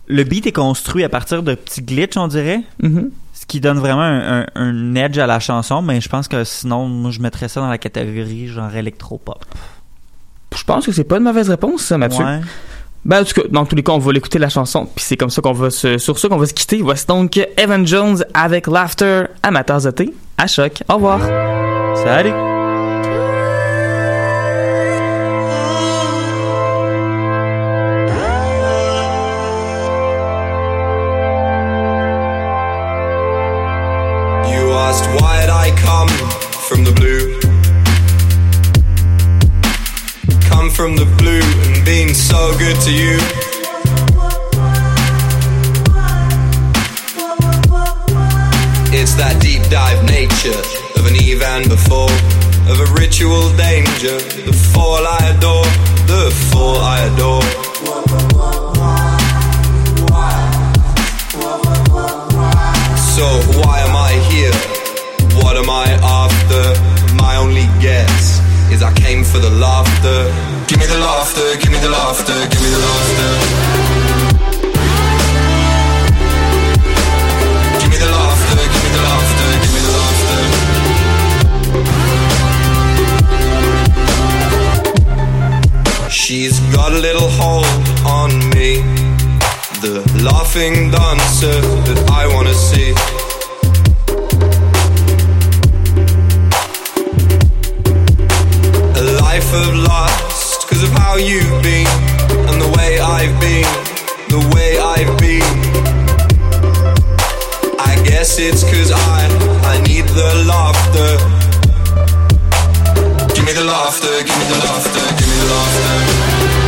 le beat est construit à partir de petits glitches, on dirait, Mhm. ce qui donne vraiment un, un- un edge à la chanson. Mais je pense que sinon, moi, je mettrais ça dans la catégorie genre électro-pop. Je pense que c'est pas une mauvaise réponse, ça, Mathieu. Ouais. Ben, en tout cas, dans tous les cas, on va l'écouter la chanson, puis c'est comme ça qu'on va se, sur ça qu'on va se quitter. Voici donc Evan Jones avec Laughter tasse de thé. À choc. Au revoir. Salut. I come from the blue? Come from the blue and been so good to you. It's that deep dive nature of an Eve and before, of a ritual danger, the fall I adore, the fall I adore. So why am I here? Am I after? My only guess is I came for the laughter. Give me the laughter, give me the laughter, give me the laughter. Give me the laughter, give me the laughter, give me the laughter. She's got a little hold on me. The laughing dancer that I wanna see. Life of lust, cause of how you've been, and the way I've been, the way I've been. I guess it's cause I, I need the laughter. Give me the laughter, give me the laughter, give me the laughter.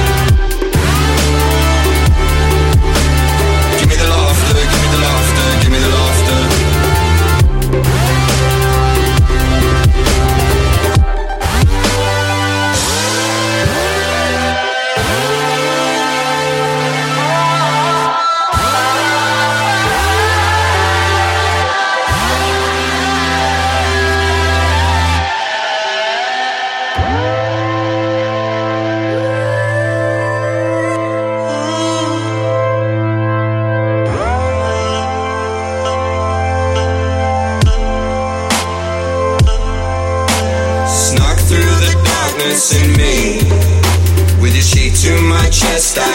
My